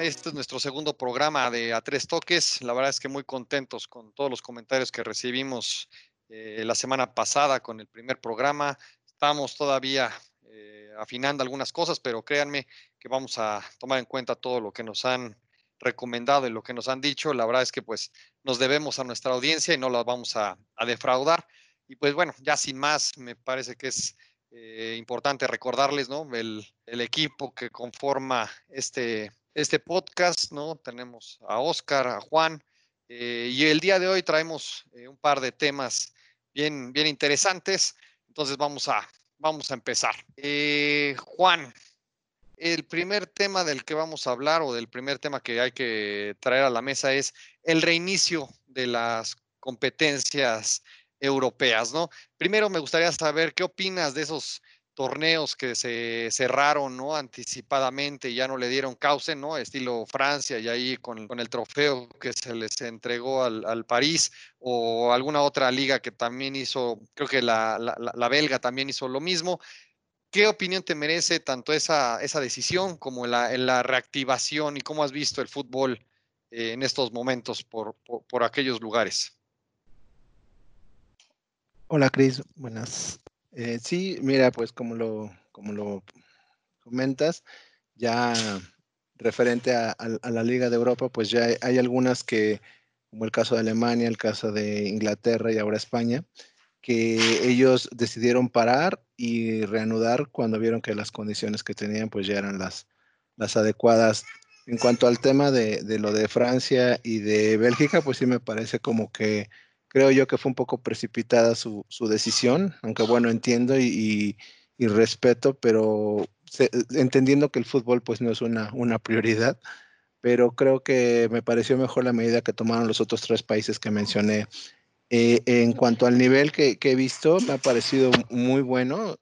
Este es nuestro segundo programa de A Tres Toques. La verdad es que muy contentos con todos los comentarios que recibimos eh, la semana pasada con el primer programa. Estamos todavía eh, afinando algunas cosas, pero créanme que vamos a tomar en cuenta todo lo que nos han recomendado y lo que nos han dicho. La verdad es que pues nos debemos a nuestra audiencia y no la vamos a, a defraudar. Y pues bueno, ya sin más, me parece que es eh, importante recordarles, ¿no? El, el, equipo que conforma este, este podcast, ¿no? Tenemos a Oscar, a Juan, eh, y el día de hoy traemos eh, un par de temas bien, bien interesantes. Entonces vamos a, vamos a empezar. Eh, Juan, el primer tema del que vamos a hablar o del primer tema que hay que traer a la mesa es el reinicio de las competencias europeas, ¿no? Primero me gustaría saber qué opinas de esos torneos que se cerraron, ¿no? Anticipadamente y ya no le dieron cauce, ¿no? Estilo Francia y ahí con, el trofeo que se les entregó al, al, París o alguna otra liga que también hizo, creo que la, la, la, belga también hizo lo mismo. ¿Qué opinión te merece tanto esa, esa decisión como la, reactivación y cómo has visto el fútbol eh, en estos momentos por, por, aquellos lugares? Hola Cris, buenas eh, sí, mira, pues como lo, como lo comentas, ya referente a, la Liga de Europa, pues ya hay, algunas que, como el caso de Alemania, el caso de Inglaterra y ahora España, que ellos decidieron parar y reanudar cuando vieron que las condiciones que tenían pues ya eran las, las adecuadas. En cuanto al tema de, de lo de Francia y de Bélgica, pues sí me parece como que creo yo que fue un poco precipitada su, su decisión, aunque bueno, entiendo y, y, y respeto, pero se, entendiendo que el fútbol pues no es una, una prioridad, pero creo que me pareció mejor la medida que tomaron los otros tres países que mencioné. Eh, en cuanto al nivel que, que, he visto, me ha parecido muy bueno.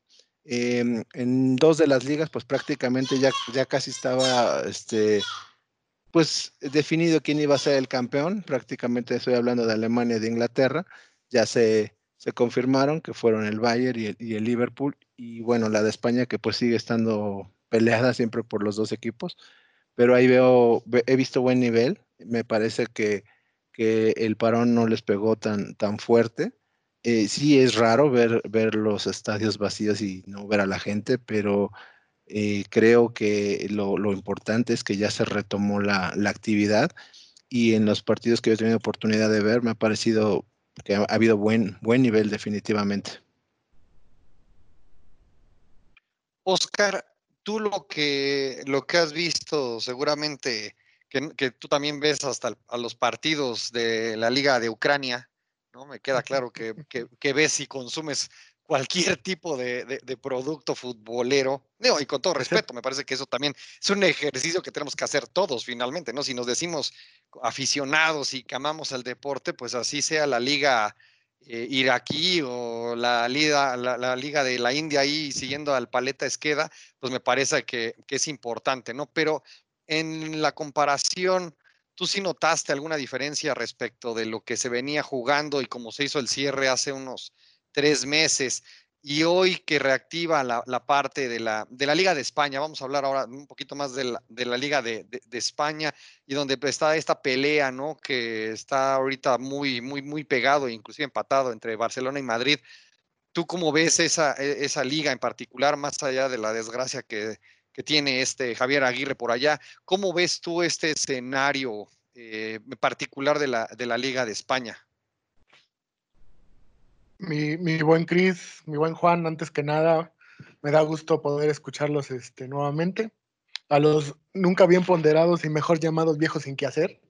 Eh, en dos de las ligas, pues prácticamente ya, ya casi estaba este, pues definido quién iba a ser el campeón, prácticamente estoy hablando de Alemania y de Inglaterra, ya se, se confirmaron que fueron el Bayern y el, y el, Liverpool, y bueno, la de España que pues sigue estando peleada siempre por los dos equipos, pero ahí veo, he visto buen nivel, me parece que, que el parón no les pegó tan, tan fuerte. Eh, sí es raro ver, ver los estadios vacíos y no ver a la gente, pero eh, creo que lo, lo, importante es que ya se retomó la, la, actividad y en los partidos que yo he tenido oportunidad de ver me ha parecido que ha, ha habido buen, buen nivel definitivamente. Oscar, tú lo que, lo que has visto seguramente que, que tú también ves hasta el, a los partidos de la Liga de Ucrania, ¿no? Me queda claro que, que, que ves y consumes cualquier tipo de, de, de, producto futbolero. Digo, y con todo respeto, me parece que eso también es un ejercicio que tenemos que hacer todos finalmente, ¿no? Si nos decimos aficionados y que amamos el deporte, pues así sea la liga eh, iraquí o la liga, la, la, liga de la India ahí siguiendo al paleta Esqueda, pues me parece que, que es importante, ¿no? Pero en la comparación, ¿tú sí notaste alguna diferencia respecto de lo que se venía jugando y cómo se hizo el cierre hace unos tres meses. Y hoy que reactiva la, parte de la, de la, Liga de España, vamos a hablar ahora un poquito más de la, Liga de, España y donde está esta pelea, ¿no? Que está ahorita muy, muy, muy pegado, inclusive empatado entre Barcelona y Madrid. ¿Tú cómo ves esa, e, esa liga en particular, más allá de la desgracia que, que tiene este Javier Aguirre por allá? ¿Cómo ves tú este escenario eh, particular de la, de la Liga de España? Mi, mi, buen Cris, mi buen Juan, antes que nada, me da gusto poder escucharlos este, nuevamente. A los nunca bien ponderados y mejor llamados viejos sin qué hacer,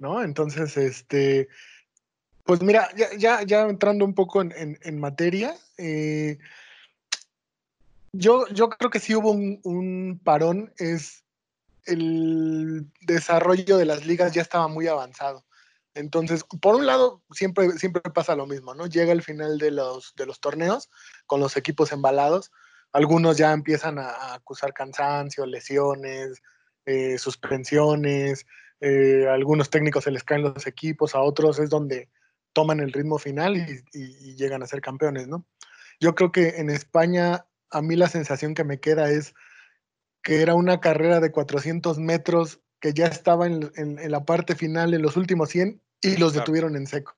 ¿no? Entonces, este, pues mira, ya, ya, ya entrando un poco en, en, en materia, eh, yo, yo creo que sí hubo un, parón, es el desarrollo de las ligas ya estaba muy avanzado. Entonces, por un lado, siempre, siempre pasa lo mismo, ¿no? Llega el final de los, de los torneos con los equipos embalados. Algunos ya empiezan a, acusar cansancio, lesiones, eh, suspensiones. Eh, a algunos técnicos se les caen los equipos, a otros es donde toman el ritmo final y, llegan a ser campeones, ¿no? Yo creo que en España a mí la sensación que me queda es que era una carrera de 400 metros que ya estaba en, la parte final en los últimos 100 y los detuvieron en seco.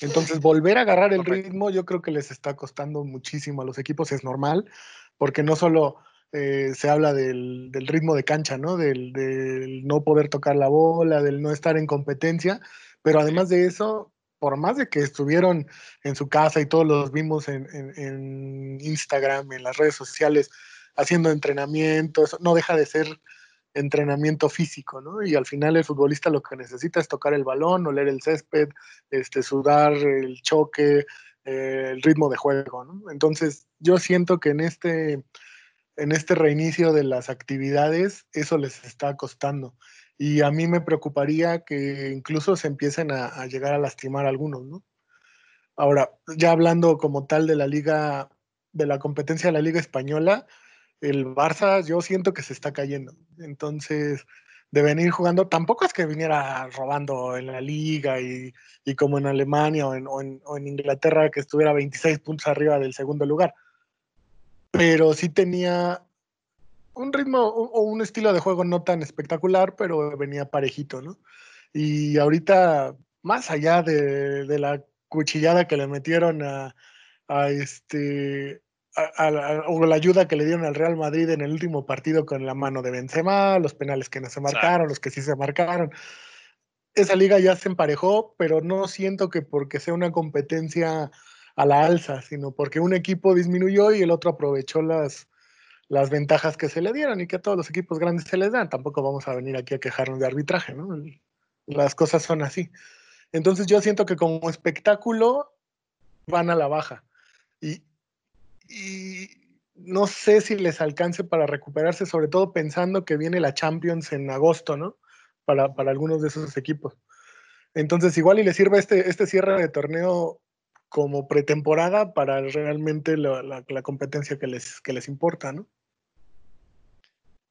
Entonces, volver a agarrar el ritmo, yo creo que les está costando muchísimo a los equipos, es normal, porque no solo eh, se habla del, ritmo de cancha, ¿no? Del, no poder tocar la bola, del no estar en competencia, pero además de eso, por más de que estuvieron en su casa y todos los vimos en, en Instagram, en las redes sociales, haciendo entrenamiento, eso no deja de ser entrenamiento físico, ¿no? Y al final el futbolista lo que necesita es tocar el balón, oler el césped, este, sudar el choque, eh, el ritmo de juego, ¿no? Entonces, yo siento que en este, en este reinicio de las actividades, eso les está costando. Y a mí me preocuparía que incluso se empiecen a, llegar a lastimar algunos, ¿no? Ahora, ya hablando como tal de la liga, de la competencia de la liga española, el Barça yo siento que se está cayendo. Entonces, de venir jugando, tampoco es que viniera robando en la liga y, como en Alemania o en, Inglaterra que estuviera 26 puntos arriba del segundo lugar. Pero sí tenía un ritmo o un estilo de juego no tan espectacular, pero venía parejito, ¿no? Y ahorita, más allá de, la cuchillada que le metieron a, a este o la ayuda que le dieron al Real Madrid en el último partido con la mano de Benzema, los penales que no se marcaron, los que sí se marcaron. Esa liga ya se emparejó, pero no siento que porque sea una competencia a la alza, sino porque un equipo disminuyó y el otro aprovechó las, las ventajas que se le dieron y que a todos los equipos grandes se les dan. Tampoco vamos a venir aquí a quejarnos de arbitraje, ¿no? Las cosas son así. Entonces yo siento que como espectáculo van a la baja. Y, y no sé si les alcance para recuperarse, sobre todo pensando que viene la Champions en agosto, ¿no? Para, algunos de esos equipos. Entonces, igual y les sirve este, este cierre de torneo como pretemporada para realmente la, la, competencia que les, que les importa, ¿no?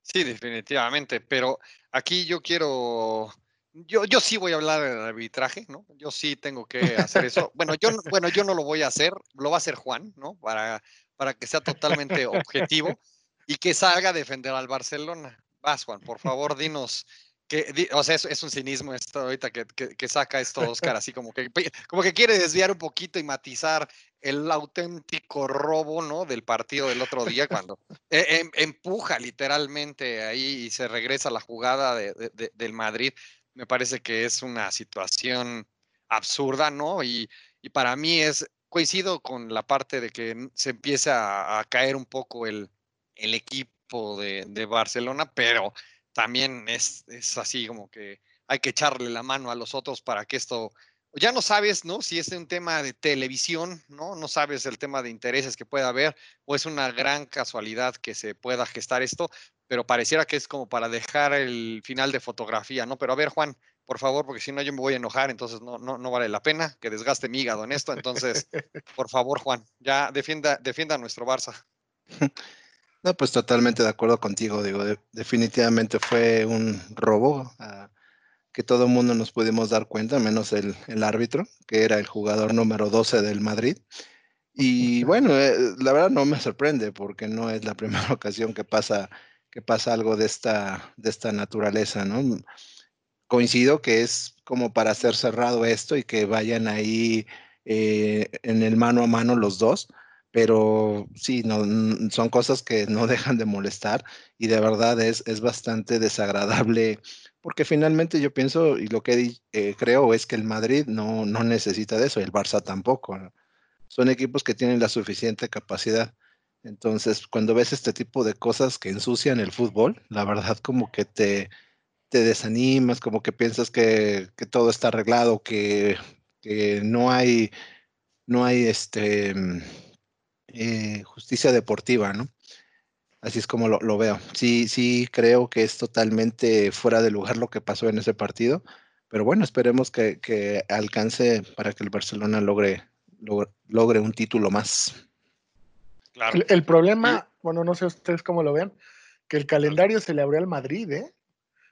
Sí, definitivamente, pero aquí yo quiero yo, yo sí voy a hablar del arbitraje, ¿no? Yo sí tengo que hacer eso. Bueno, yo, bueno, yo no lo voy a hacer, lo va a hacer Juan, ¿no? Para, para que sea totalmente objetivo y que salga a defender al Barcelona. Vas, Juan, por favor, dinos. Que, o sea, es, un cinismo esto ahorita que, que, saca esto Oscar, así como que, como que quiere desviar un poquito y matizar el auténtico robo, ¿no? Del partido del otro día, cuando e, em, empuja literalmente ahí y se regresa a la jugada de, del Madrid me parece que es una situación absurda, ¿no? Y, para mí es, coincido con la parte de que se empieza a, caer un poco el, equipo de, Barcelona, pero también es, es así como que hay que echarle la mano a los otros para que esto ya no sabes, ¿no? Si es un tema de televisión, ¿no? No sabes el tema de intereses que pueda haber, o es una gran casualidad que se pueda gestar esto, pero pareciera que es como para dejar el final de fotografía, ¿no? Pero a ver, Juan, por favor, porque si no yo me voy a enojar, entonces no, no, no vale la pena que desgaste mi hígado en esto. Entonces, por favor, Juan, ya defienda, defienda a nuestro Barça. No, pues totalmente de acuerdo contigo, digo, definitivamente fue un robo que todo el mundo nos pudimos dar cuenta, menos el, el, árbitro, que era el jugador número 12 del Madrid. Y bueno, eh, la verdad no me sorprende porque no es la primera ocasión que pasa que pasa algo de esta, de esta naturaleza, ¿no? Coincido que es como para hacer cerrado esto y que vayan ahí eh, en el mano a mano los dos, pero sí, no, son cosas que no dejan de molestar y de verdad es, es bastante desagradable porque finalmente yo pienso y lo que eh, creo es que el Madrid no, no necesita de eso, el Barça tampoco. Son equipos que tienen la suficiente capacidad entonces, cuando ves este tipo de cosas que ensucian el fútbol, la verdad como que te, te desanimas, como que piensas que, todo está arreglado, que, no hay, no hay este, eh, justicia deportiva, ¿no? Así es como lo, veo. Sí, sí, creo que es totalmente fuera de lugar lo que pasó en ese partido, pero bueno, esperemos que, alcance para que el Barcelona logre, logre un título más. El, problema, bueno, no sé ustedes cómo lo vean, que el calendario se le abrió al Madrid, ¿eh?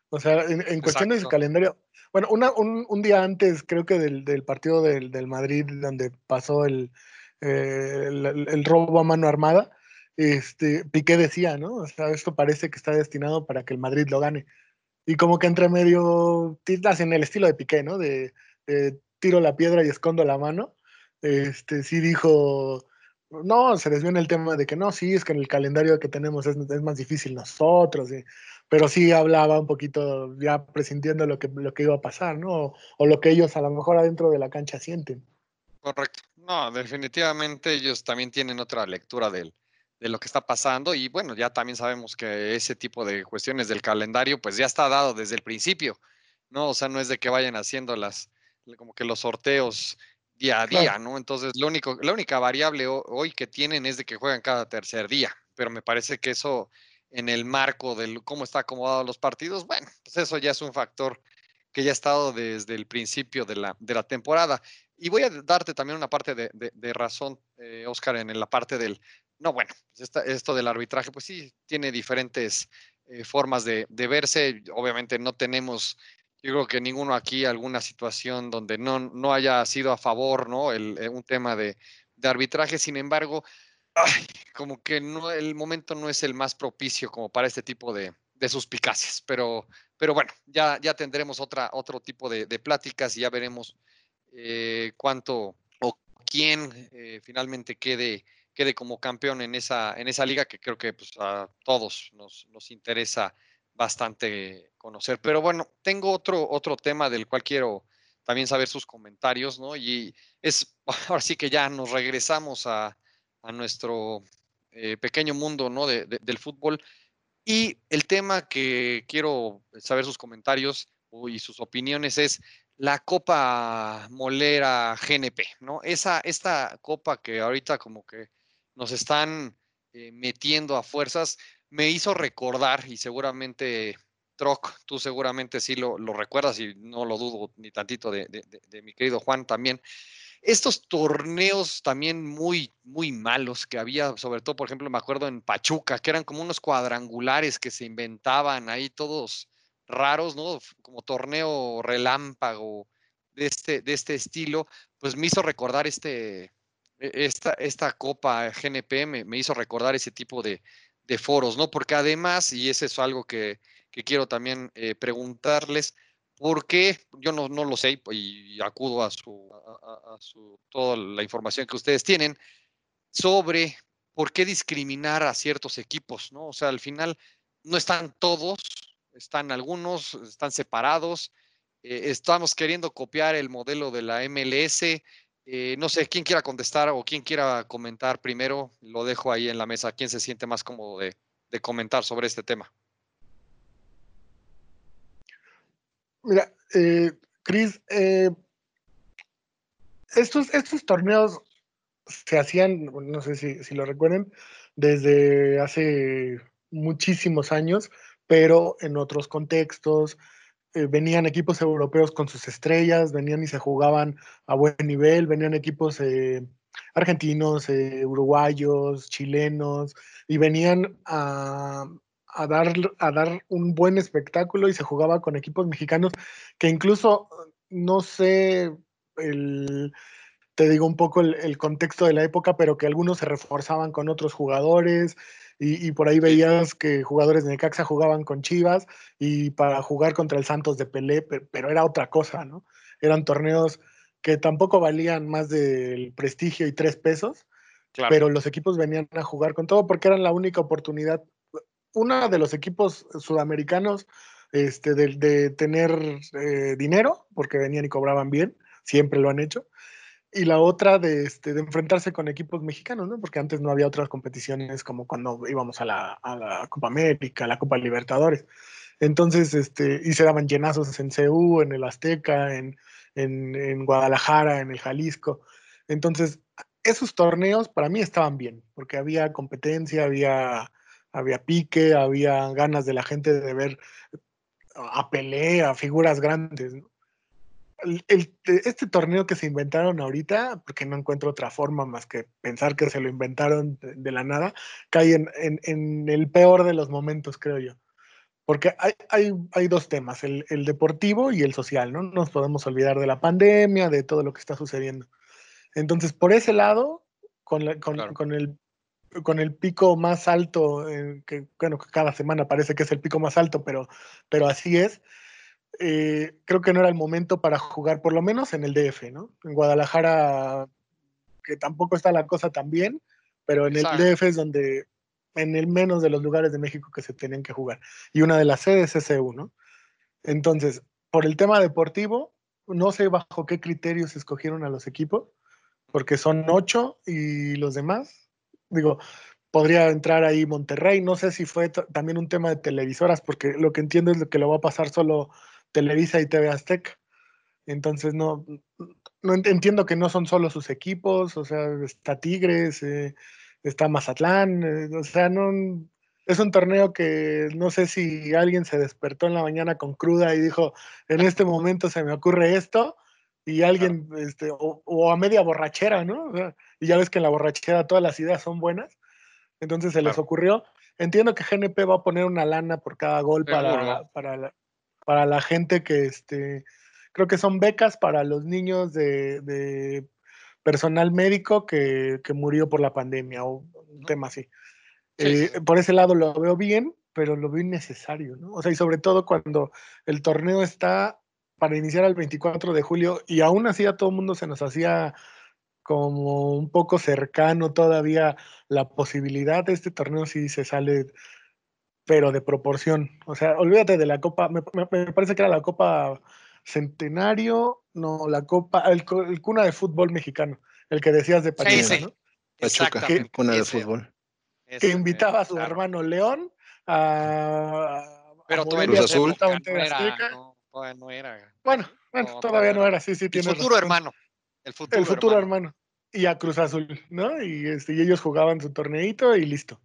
O sea, en, cuestiones de calendario, bueno, un, día antes, creo que del, partido del, Madrid, donde pasó el, eh, el, robo a mano armada, este, Piqué decía, ¿no? O sea, esto parece que está destinado para que el Madrid lo gane. Y como que entre medio, en el estilo de Piqué, ¿no? De, tiro la piedra y escondo la mano. Este, sí dijo, no, se desvió en el tema de que no, sí, es que en el calendario que tenemos es, más difícil nosotros. Pero sí hablaba un poquito ya presintiendo lo que, lo que iba a pasar, ¿no? O, lo que ellos a lo mejor adentro de la cancha sienten. Correcto. No, definitivamente ellos también tienen otra lectura del, de lo que está pasando y bueno, ya también sabemos que ese tipo de cuestiones del calendario pues ya está dado desde el principio, ¿no? O sea, no es de que vayan haciendo las, como que los sorteos día a día, ¿no? Entonces, lo único, la única variable hoy que tienen es de que juegan cada tercer día, pero me parece que eso en el marco de cómo está acomodado los partidos, bueno, pues eso ya es un factor que ya ha estado desde el principio de la, de la temporada. Y voy a darte también una parte de, de, razón, eh, Oscar, en la parte del, no, bueno, pues esto del arbitraje, pues sí, tiene diferentes eh, formas de, de, verse. Obviamente no tenemos, yo creo que ninguno aquí alguna situación donde no, no haya sido a favor, ¿no? El, eh, un tema de, de arbitraje. Sin embargo, como que no, el momento no es el más propicio como para este tipo de, suspicacias, pero, pero bueno, ya, ya tendremos otra, otro tipo de, pláticas y ya veremos eh, cuánto o quién eh, finalmente quede, quede como campeón en esa, en esa liga que creo que pues, a todos nos, nos interesa bastante conocer. Pero bueno, tengo otro, otro tema del cual quiero también saber sus comentarios, ¿no? Y es, ahora sí que ya nos regresamos a, a nuestro eh, pequeño mundo ¿no? De, del fútbol. Y el tema que quiero saber sus comentarios y sus opiniones es la Copa Molera GNP, ¿no? Esa, esta copa que ahorita como que nos están eh, metiendo a fuerzas, me hizo recordar, y seguramente, Troc, tú seguramente sí lo, lo recuerdas y no lo dudo ni tantito de, de mi querido Juan también, estos torneos también muy, muy malos que había, sobre todo, por ejemplo, me acuerdo en Pachuca, que eran como unos cuadrangulares que se inventaban ahí todos raros, ¿no? Como torneo relámpago de este, de este estilo, pues me hizo recordar este, e, esta, esta Copa GNP, me, hizo recordar ese tipo de, foros, ¿no? Porque además, y ese es algo que, quiero también eh, preguntarles, porque yo no, no, lo sé y acudo a, su, a, su, toda la información que ustedes tienen sobre por qué discriminar a ciertos equipos, ¿no? O sea, al final no están todos, están algunos, están separados, eh, estamos queriendo copiar el modelo de la MLS. Eh, no sé, quién quiera contestar o quién quiera comentar primero, lo dejo ahí en la mesa. ¿Quién se siente más cómodo de, de comentar sobre este tema? Mira, eh, Cris, eh, estos, estos torneos se hacían, no sé si, lo recuerden, desde hace muchísimos años, pero en otros contextos. Eh, venían equipos europeos con sus estrellas, venían y se jugaban a buen nivel, venían equipos argentinos, uruguayos, chilenos, y venían a, dar, a dar un buen espectáculo y se jugaba con equipos mexicanos que incluso, no sé, te digo un poco el, contexto de la época, pero que algunos se reforzaban con otros jugadores y, por ahí veías que jugadores de Necaxa jugaban con Chivas y para jugar contra el Santos de Pelé, pero, era otra cosa, ¿no? Eran torneos que tampoco valían más del prestigio y tres pesos, pero los equipos venían a jugar con todo porque eran la única oportunidad uno de los equipos sudamericanos este, de, tener eh, dinero, porque venían y cobraban bien, siempre lo han hecho, y la otra de, este, de enfrentarse con equipos mexicanos, ¿no? porque antes no había otras competiciones como cuando íbamos a la, Copa América, a la Copa Libertadores. Entonces, este, y se daban llenazos en CEU, en el Azteca, en, en, Guadalajara, en el Jalisco. Entonces, esos torneos para mí estaban bien, porque había competencia, había había pique, había ganas de la gente de ver a pelea, a figuras grandes. Este torneo que se inventaron ahorita, porque no encuentro otra forma más que pensar que se lo inventaron de, la nada, cae en, el peor de los momentos, creo yo. porque hay, hay, hay dos temas, el, el, deportivo y el social, ¿no? No nos podemos olvidar de la pandemia, de todo lo que está sucediendo. Entonces, por ese lado, con, la, con, claro. con el con el pico más alto, eh, que bueno, cada semana parece que es el pico más alto, pero, pero así es. Eh, creo que no era el momento para jugar, por lo menos en el DF, ¿no? En Guadalajara, que tampoco está la cosa tan bien, pero en Exacto. el DF es donde, en el menos de los lugares de México que se tenían que jugar. Y una de las sedes es EU, ¿no? Entonces, por el tema deportivo, no sé bajo qué criterios escogieron a los equipos, porque son ocho y los demás digo, podría entrar ahí Monterrey, no sé si fue también un tema de televisoras, porque lo que entiendo es que lo va a pasar solo Televisa y TV Azteca. Entonces no, no entiendo que no son solo sus equipos, o sea, está Tigres, eh, está Mazatlán, eh, o sea, no es un torneo que no sé si alguien se despertó en la mañana con cruda y dijo, en este momento se me ocurre esto, y alguien, este, o, o, a media borrachera, ¿no? O sea, y ya ves que en la borrachera todas las ideas son buenas, entonces se les ocurrió. Entiendo que GNP va a poner una lana por cada gol para, para, la, para la gente que, este, creo que son becas para los niños de, de personal médico que, que, murió por la pandemia o un tema así. Sí. Eh, por ese lado lo veo bien, pero lo veo innecesario, ¿no? O sea, y sobre todo cuando el torneo está para iniciar el 24 de julio y aún así a todo el mundo se nos hacía como un poco cercano todavía la posibilidad de este torneo si se sale, pero de proporción. O sea, olvídate de la Copa, me, me parece que era la Copa Centenario, no, la Copa, el, el, cuna de fútbol mexicano, el que decías de Pachuca, ¿no? Pachuca, que, cuna de fútbol. Que invitaba a su claro. hermano León a... Pero a Cruz Azul. No era, no, no era. Bueno, bueno, todavía no era, sí, sí, tiene El futuro razón. hermano. El futuro, el futuro hermano. hermano. Y a Cruz Azul, ¿no? Y, este, y ellos jugaban su torneito y listo.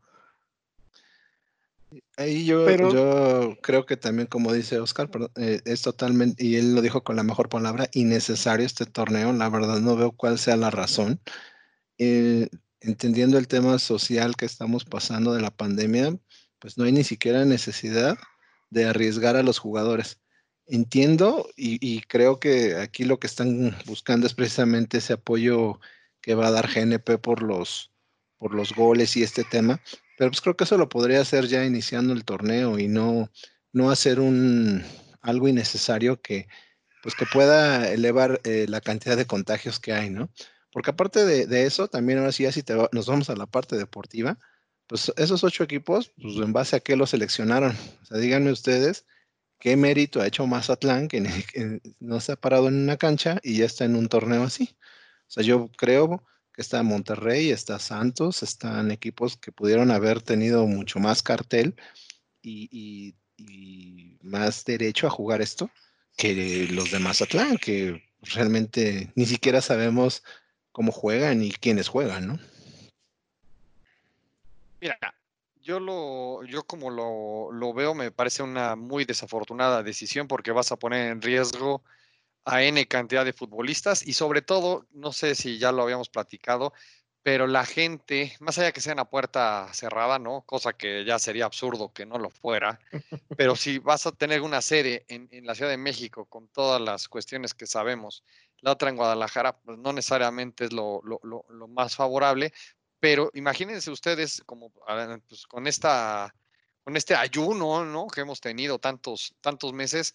Ahí yo, Pero, yo creo que también, como dice Oscar, eh, es totalmente, y él lo dijo con la mejor palabra, innecesario este torneo. La verdad no veo cuál sea la razón. Eh, entendiendo el tema social que estamos pasando de la pandemia, pues no hay ni siquiera necesidad de arriesgar a los jugadores. Entiendo y, y creo que aquí lo que están buscando es precisamente ese apoyo que va a dar GNP por los, por los goles y este tema, pero pues creo que eso lo podría hacer ya iniciando el torneo y no, no hacer un algo innecesario que pues que pueda elevar eh, la cantidad de contagios que hay, ¿no? Porque aparte de, de eso, también ahora sí, ya si nos vamos a la parte deportiva, pues esos ocho equipos, pues en base a qué los seleccionaron. O sea, díganme ustedes qué mérito ha hecho Mazatlán que, que no se ha parado en una cancha y ya está en un torneo así. O sea, yo creo está Monterrey, está Santos, están equipos que pudieron haber tenido mucho más cartel y, más derecho a jugar esto que los de Mazatlán, que realmente ni siquiera sabemos cómo juegan y quiénes juegan, ¿no? Mira, yo lo, yo como lo, lo, veo, me parece una muy desafortunada decisión porque vas a poner en riesgo a N cantidad de futbolistas y sobre todo, no sé si ya lo habíamos platicado, pero la gente, más allá que sea una puerta cerrada, ¿no? Cosa que ya sería absurdo que no lo fuera, pero si vas a tener una sede en, en la Ciudad de México con todas las cuestiones que sabemos, la otra en Guadalajara, pues no necesariamente es lo, lo, lo, lo más favorable, pero imagínense ustedes como pues, con esta con este ayuno, ¿no? Que hemos tenido tantos tantos meses,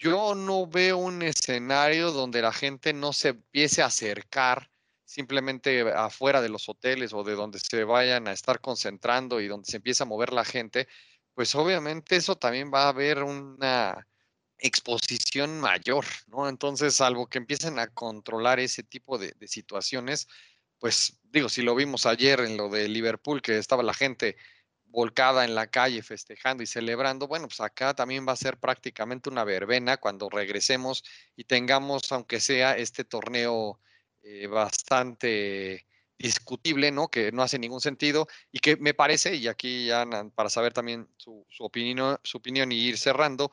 yo no veo un escenario donde la gente no se empiece a acercar simplemente afuera de los hoteles o de donde se vayan a estar concentrando y donde se empieza a mover la gente, pues obviamente eso también va a haber una exposición mayor, ¿no? Entonces, salvo que empiecen a controlar ese tipo de, de situaciones, pues digo, si lo vimos ayer en lo de Liverpool, que estaba la gente volcada en la calle festejando y celebrando, bueno, pues acá también va a ser prácticamente una verbena cuando regresemos y tengamos, aunque sea este torneo eh, bastante discutible, ¿no? Que no hace ningún sentido y que me parece, y aquí ya para saber también su, opinión, su opinión y ir cerrando,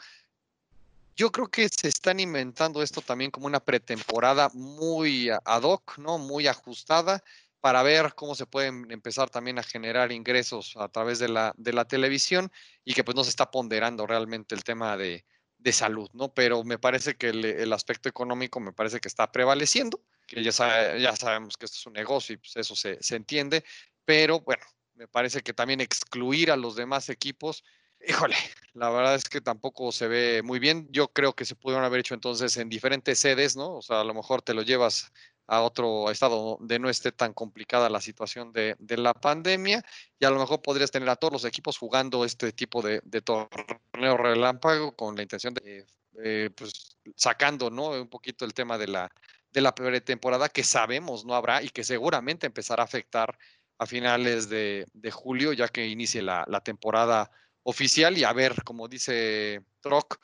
yo creo que se están inventando esto también como una pretemporada muy ad hoc, ¿no? Muy ajustada para ver cómo se pueden empezar también a generar ingresos a través de la, de la televisión y que pues no se está ponderando realmente el tema de, de salud, ¿no? Pero me parece que el, aspecto económico me parece que está prevaleciendo, que ya, ya sabemos que esto es un negocio y pues eso se, se entiende, pero bueno, me parece que también excluir a los demás equipos, híjole, la verdad es que tampoco se ve muy bien. Yo creo que se pudieron haber hecho entonces en diferentes sedes, ¿no? O sea, a lo mejor te lo llevas a otro estado donde no esté tan complicada la situación de, la pandemia y a lo mejor podrías tener a todos los equipos jugando este tipo de, torneo relámpago con la intención de, pues, sacando ¿no? un poquito el tema de la, de la pretemporada que sabemos no habrá y que seguramente empezará a afectar a finales de, julio ya que inicie la, la temporada oficial y a ver, como dice Troc,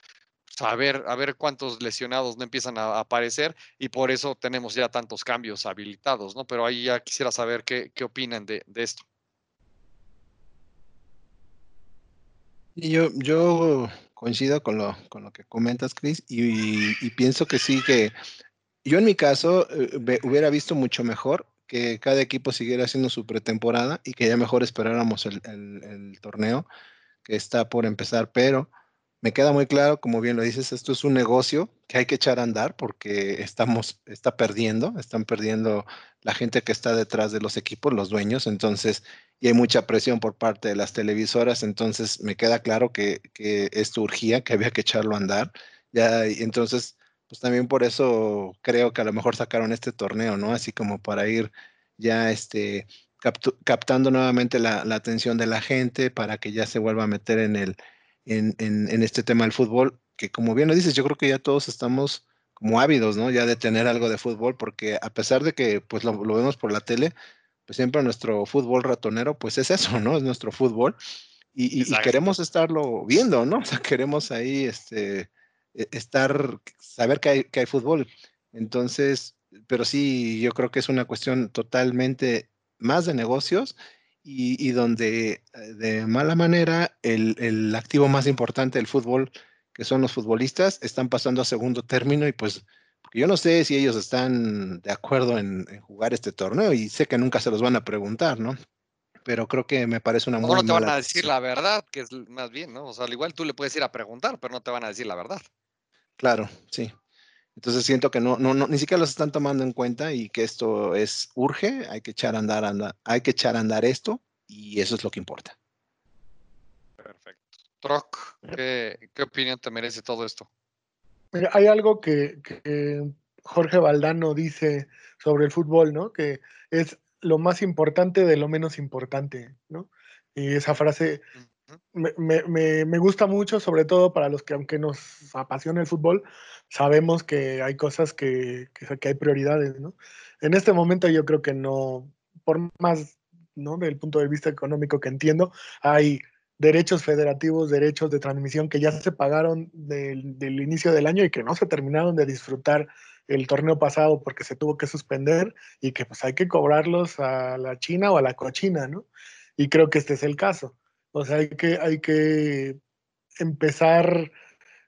a ver, a ver cuántos lesionados no empiezan a aparecer y por eso tenemos ya tantos cambios habilitados, ¿no? Pero ahí ya quisiera saber qué, qué opinan de, esto. Y yo, yo coincido con lo, con lo que comentas, Chris, y, pienso que sí, que yo en mi caso eh, hubiera visto mucho mejor que cada equipo siguiera haciendo su pretemporada y que ya mejor esperáramos el, el torneo que está por empezar, pero me queda muy claro, como bien lo dices, esto es un negocio que hay que echar a andar porque estamos, está perdiendo, están perdiendo la gente que está detrás de los equipos, los dueños, entonces, y hay mucha presión por parte de las televisoras, entonces me queda claro que, que esto urgía, que había que echarlo a andar. Ya, entonces, pues también por eso creo que a lo mejor sacaron este torneo, ¿no? Así como para ir ya este, captando nuevamente la, la atención de la gente para que ya se vuelva a meter en el en, en, este tema del fútbol, que como bien lo dices, yo creo que ya todos estamos como ávidos, ¿no? Ya de tener algo de fútbol, porque a pesar de que pues lo, vemos por la tele, pues siempre nuestro fútbol ratonero, pues es eso, ¿no? Es nuestro fútbol. Y, y, queremos estarlo viendo, ¿no? O sea, queremos ahí este, e, estar, saber que hay, que hay fútbol. Entonces, pero sí, yo creo que es una cuestión totalmente más de negocios y, donde eh, de mala manera el, activo más importante del fútbol, que son los futbolistas, están pasando a segundo término y pues yo no sé si ellos están de acuerdo en, jugar este torneo y sé que nunca se los van a preguntar, ¿no? Pero creo que me parece una muy no te van a decir la verdad, que es más bien, ¿no? O sea, al igual tú le puedes ir a preguntar, pero no te van a decir la verdad. Claro, sí. Entonces siento que no, no, no, ni siquiera los están tomando en cuenta y que esto es urge, hay que echar a andar, anda, hay que echar a andar esto y eso es lo que importa. Perfecto. Troc, ¿qué, opinión te merece todo esto? Mira, hay algo que, que, Jorge Valdano dice sobre el fútbol, ¿no? Que es lo más importante de lo menos importante, ¿no? Y esa frase me, gusta mucho, sobre todo para los que, aunque nos apasiona el fútbol, sabemos que hay cosas que, que, hay prioridades, ¿no? En este momento yo creo que no, por más, ¿no? Del punto de vista económico que entiendo, hay derechos federativos, derechos de transmisión que ya se pagaron del, del inicio del año y que no se terminaron de disfrutar el torneo pasado porque se tuvo que suspender y que pues hay que cobrarlos a la China o a la cochina, ¿no? Y creo que este es el caso. O sea, hay que, hay que empezar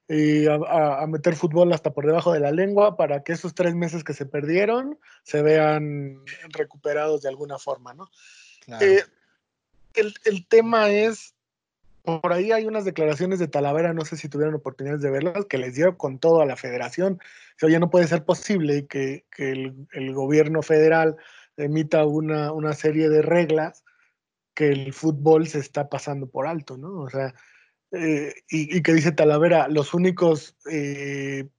eh, a, meter fútbol hasta por debajo de la lengua para que esos tres meses que se perdieron se vean recuperados de alguna forma, ¿no? Eh, el, tema es, por ahí hay unas declaraciones de Talavera, no sé si tuvieron oportunidades de verlas, que les dio con todo a la federación. Oye, no puede ser posible que, el, gobierno federal emita una, una serie de reglas que el fútbol se está pasando por alto, ¿no? O sea, eh, y, que dice Talavera, los únicos eh,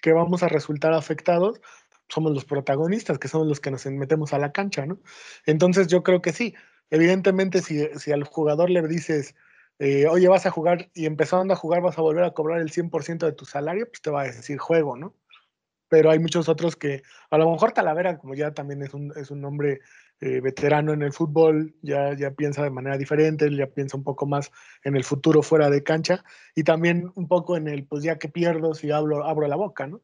que vamos a resultar afectados somos los protagonistas, que somos los que nos metemos a la cancha, ¿no? Entonces yo creo que sí. Evidentemente, si, si al jugador le dices, eh, oye, vas a jugar y empezando a jugar vas a volver a cobrar el 100% de tu salario, pues te va a decir juego, ¿no? Pero hay muchos otros que, a lo mejor Talavera, como ya también es un, es un nombre eh, veterano en el fútbol, ya, ya piensa de manera diferente, ya piensa un poco más en el futuro fuera de cancha y también un poco en el, pues ya que pierdo si hablo, abro la boca, ¿no?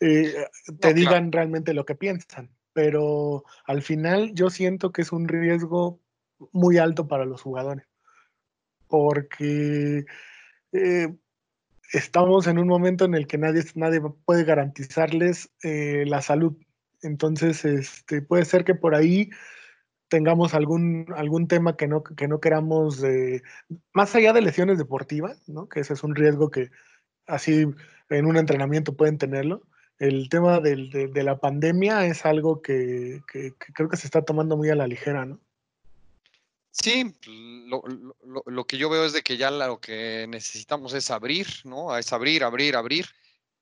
Eh, te digan realmente lo que piensan, pero al final yo siento que es un riesgo muy alto para los jugadores, porque eh, estamos en un momento en el que nadie, nadie puede garantizarles la salud Entonces, este, puede ser que por ahí tengamos algún, algún tema que no, que no queramos, más allá de lesiones deportivas, ¿no? que ese es un riesgo que así en un entrenamiento pueden tenerlo. El tema del, de, la pandemia es algo que, que, creo que se está tomando muy a la ligera, ¿no? Sí, lo, lo, lo, que yo veo es de que ya lo que necesitamos es abrir, ¿no? Es abrir, abrir, abrir,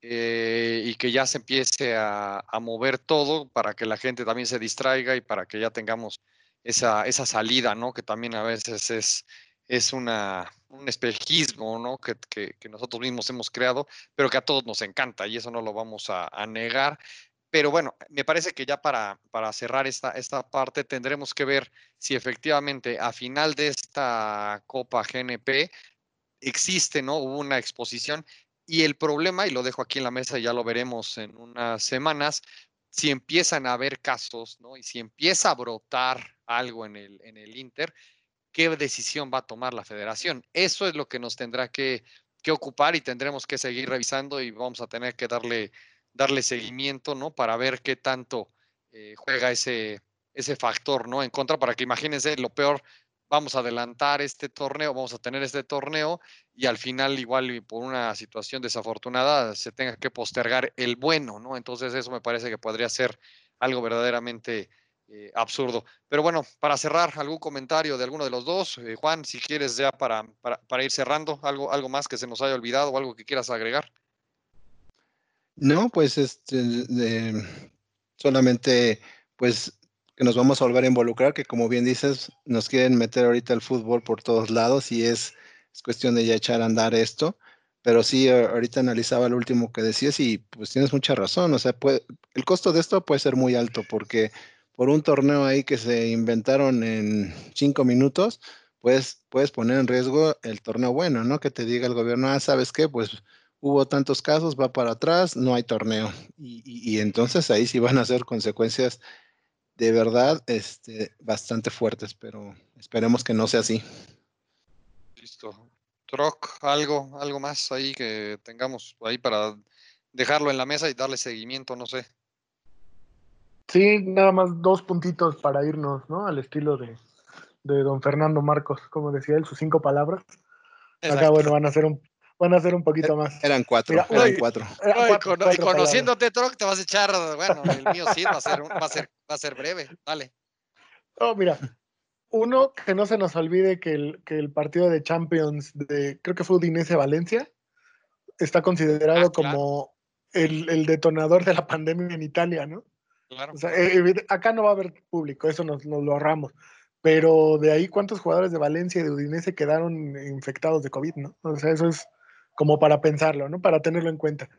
eh, y que ya se empiece a, mover todo para que la gente también se distraiga y para que ya tengamos esa, esa salida, ¿no? Que también a veces es, es una, un espejismo, ¿no? Que, que, que, nosotros mismos hemos creado, pero que a todos nos encanta y eso no lo vamos a, a negar. Pero bueno, me parece que ya para, para cerrar esta, esta parte tendremos que ver si efectivamente a final de esta Copa GNP existe, ¿no? Hubo una exposición y el problema, y lo dejo aquí en la mesa ya lo veremos en unas semanas, si empiezan a haber casos, ¿no? Y si empieza a brotar algo en el, en el Inter, ¿qué decisión va a tomar la federación? Eso es lo que nos tendrá que, que ocupar y tendremos que seguir revisando y vamos a tener que darle darle seguimiento, ¿no? Para ver qué tanto eh, juega ese, ese factor, ¿no? En contra, para que imagínense lo peor, vamos a adelantar este torneo, vamos a tener este torneo y al final igual por una situación desafortunada se tenga que postergar el bueno, ¿no? Entonces eso me parece que podría ser algo verdaderamente eh, absurdo. Pero bueno, para cerrar, algún comentario de alguno de los dos. Eh, Juan, si quieres ya para, para, para, ir cerrando, algo, algo más que se nos haya olvidado o algo que quieras agregar. No, pues este, solamente pues que nos vamos a volver a involucrar, que como bien dices, nos quieren meter ahorita el fútbol por todos lados y es, es cuestión de ya echar a andar esto. Pero sí, ahorita analizaba el último que decías y pues tienes mucha razón. O sea, puede, el costo de esto puede ser muy alto porque por un torneo ahí que se inventaron en cinco minutos, pues puedes poner en riesgo el torneo bueno, ¿no? Que te diga el gobierno, ah, ¿sabes qué? Pues hubo tantos casos, va para atrás, no hay torneo. Y, entonces ahí sí van a ser consecuencias de verdad este, bastante fuertes, pero esperemos que no sea así. Listo. Troc, algo, algo más ahí que tengamos ahí para dejarlo en la mesa y darle seguimiento, no sé. Sí, nada más dos puntitos para irnos, ¿no? Al estilo de, de don Fernando Marcos, como decía él, sus cinco palabras. Acá, bueno, van a ser un, van a ser un poquito más. Eran cuatro, eran cuatro. y conociéndote, Troc, te vas a echar, bueno, el mío sí, va a ser, va a ser, va a ser breve, dale. Oh, mira, uno, que no se nos olvide que el, que el partido de Champions de, creo que fue Udinese Valencia, está considerado ah, como el, el, detonador de la pandemia en Italia, ¿no? Claro. O sea, acá no va a haber público, eso nos, nos lo ahorramos. Pero de ahí, ¿cuántos jugadores de Valencia y de Udinese quedaron infectados de COVID, no? O sea, eso es como para pensarlo, ¿no? Para tenerlo en cuenta.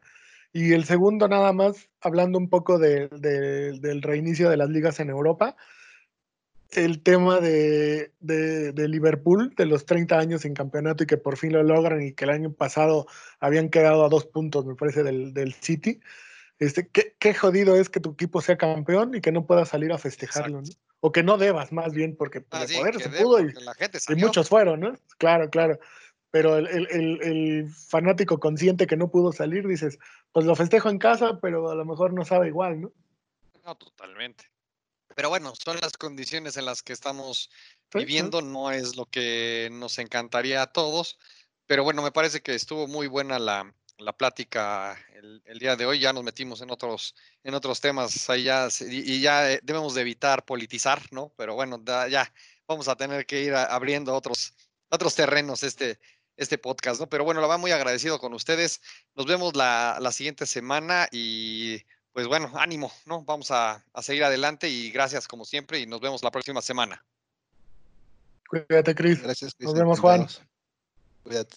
Y el segundo, nada más, hablando un poco de, del reinicio de las ligas en Europa, el tema de, de, Liverpool, de los 30 años en campeonato y que por fin lo logran y que el año pasado habían quedado a dos puntos, me parece, del, del City. Este, ¿qué, qué, jodido es que tu equipo sea campeón y que no puedas salir a festejarlo, ¿no? O que no debas, más bien, porque ah, poder se pudo y, y, muchos fueron, ¿no? Claro, claro pero el, el, el, fanático consciente que no pudo salir, dices, pues lo festejo en casa, pero a lo mejor no sabe igual, ¿no? No, totalmente. Pero bueno, son las condiciones en las que estamos viviendo, no es lo que nos encantaría a todos, pero bueno, me parece que estuvo muy buena la, la plática el, el, día de hoy, ya nos metimos en otros, en otros temas, ahí ya, y, ya eh, debemos de evitar politizar, ¿no? Pero bueno, ya vamos a tener que ir abriendo otros, otros terrenos este, este podcast, ¿no? Pero bueno, la va muy agradecido con ustedes. Nos vemos la, la siguiente semana y pues bueno, ánimo, ¿no? Vamos a, a, seguir adelante y gracias como siempre y nos vemos la próxima semana. Cuídate, Cris. Gracias, Nos vemos, Juan. Cuídate.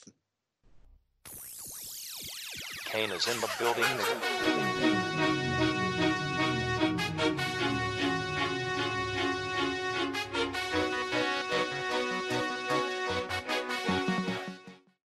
Kane is in the building.